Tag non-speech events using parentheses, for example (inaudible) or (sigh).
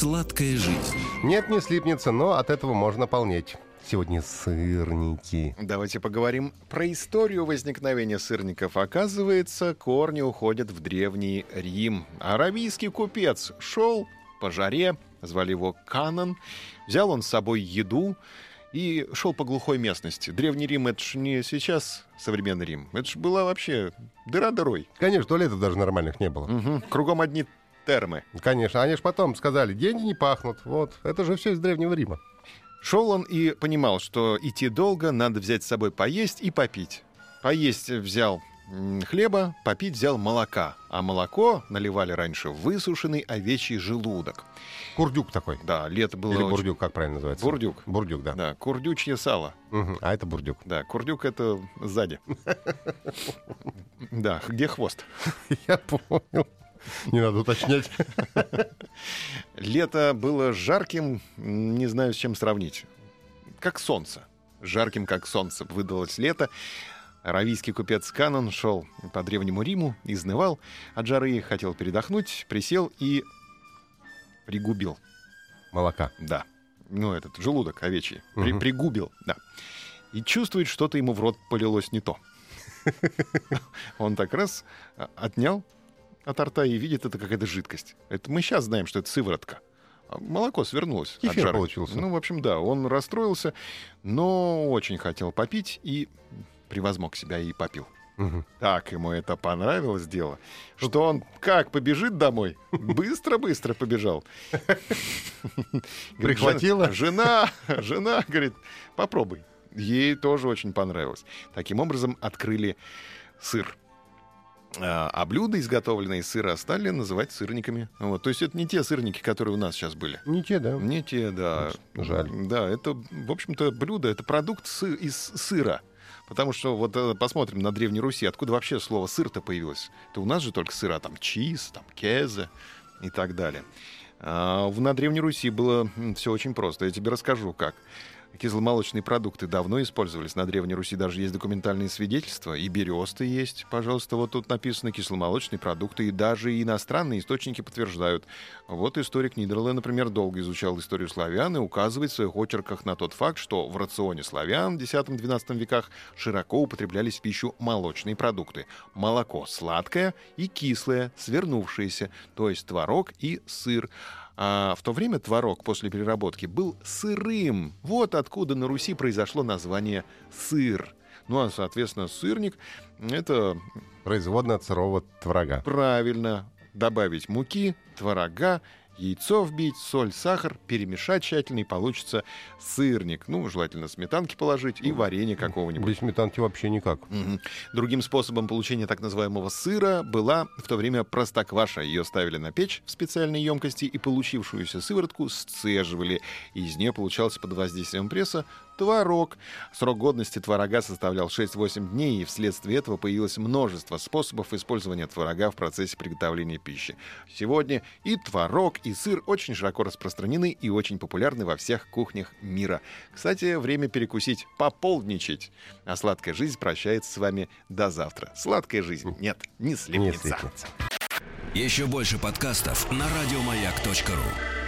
Сладкая жизнь. Нет, не слипнется, но от этого можно полнеть. Сегодня сырники. Давайте поговорим про историю возникновения сырников. Оказывается, корни уходят в Древний Рим. Аравийский купец шел по жаре, звали его Канан, взял он с собой еду и шел по глухой местности. Древний Рим — это ж не сейчас современный Рим. Это ж была вообще дыра дырой. Конечно, туалетов даже нормальных не было. Мгм. Кругом одни термы. Конечно, они же потом сказали, деньги не пахнут. Вот, это же все из Древнего Рима. Шел он и понимал, что идти долго, надо взять с собой поесть и попить. Поесть взял хлеба, попить взял молока. А молоко наливали раньше в высушенный овечий желудок. Курдюк такой. Да, лето было Или очень- бурдюк, как правильно называется? Бурдюк. Бурдюк, да. Да, курдючье сало. Мгм, А это бурдюк. Да, курдюк это сзади. (laughs) Да, где хвост? Я понял. Не надо уточнять. Лето было жарким, не знаю, с чем сравнить. Как солнце. Жарким, как солнце. Выдалось лето. Аравийский купец Канон шел по Древнему Риму, изнывал от жары, хотел передохнуть, присел и пригубил. Молока. Да. Ну, этот желудок овечий. При- Мгм. пригубил, да. И чувствует, что-то ему в рот полилось не то. (laughs) Он так раз а, отнял от рта и видит, это какая-то жидкость. Это мы сейчас знаем, что это сыворотка. А Молоко свернулось Кефир получился. Ну, в общем, да, он расстроился, но очень хотел попить и превозмог себя и попил. Мгм. Так ему это понравилось дело, что он как побежит домой, быстро-быстро побежал. Говорит, Прихватило? Жена, жена, говорит, попробуй. Ей тоже очень понравилось. Таким образом, открыли сыр. А а блюда, изготовленные из сыра, стали называть сырниками. Вот. То есть это не те сырники, которые у нас сейчас были. Не те, да. Не те, да. Жаль. Да, это, в общем-то, блюдо, это продукт сы- из сыра. Потому что вот э, посмотрим на Древней Руси, откуда вообще слово сыр-то появилось. Это у нас же только сыра, там чиз, там кезе и так далее. А на Древней Руси было все очень просто. Я тебе расскажу, как. Кисломолочные продукты давно использовались на Древней Руси, даже есть документальные свидетельства, и бересты есть, пожалуйста, вот тут написано кисломолочные продукты, и даже иностранные источники подтверждают. Вот историк Нидерле, например, долго изучал историю славян и указывает в своих очерках на тот факт, что в рационе славян в X-XII веках широко употреблялись в пищу молочные продукты. Молоко сладкое и кислое, свернувшееся, то есть творог и сыр. А в то время творог после переработки был сырым. Вот откуда на Руси произошло название сыр. Ну а, соответственно, сырник — это Производная от сырого творога. правильно добавить муки, творога, яйцо вбить, соль, сахар, перемешать тщательно, и получится сырник. Ну, желательно сметанки положить и варенье какого-нибудь. Без сметанки вообще никак. Мгм. Другим способом получения так называемого сыра была в то время простокваша. Ее ставили на печь в специальной емкости и получившуюся сыворотку сцеживали. И из нее получался под воздействием пресса творог. Срок годности творога составлял 6-8 дней, и вследствие этого появилось множество способов использования творога в процессе приготовления пищи. Сегодня и творог, и сыр очень широко распространены и очень популярны во всех кухнях мира. Кстати, время перекусить, пополдничать. А сладкая жизнь прощается с вами до завтра. Сладкая жизнь нет, не Не слепнется. Еще больше подкастов на радиомаяк.ру.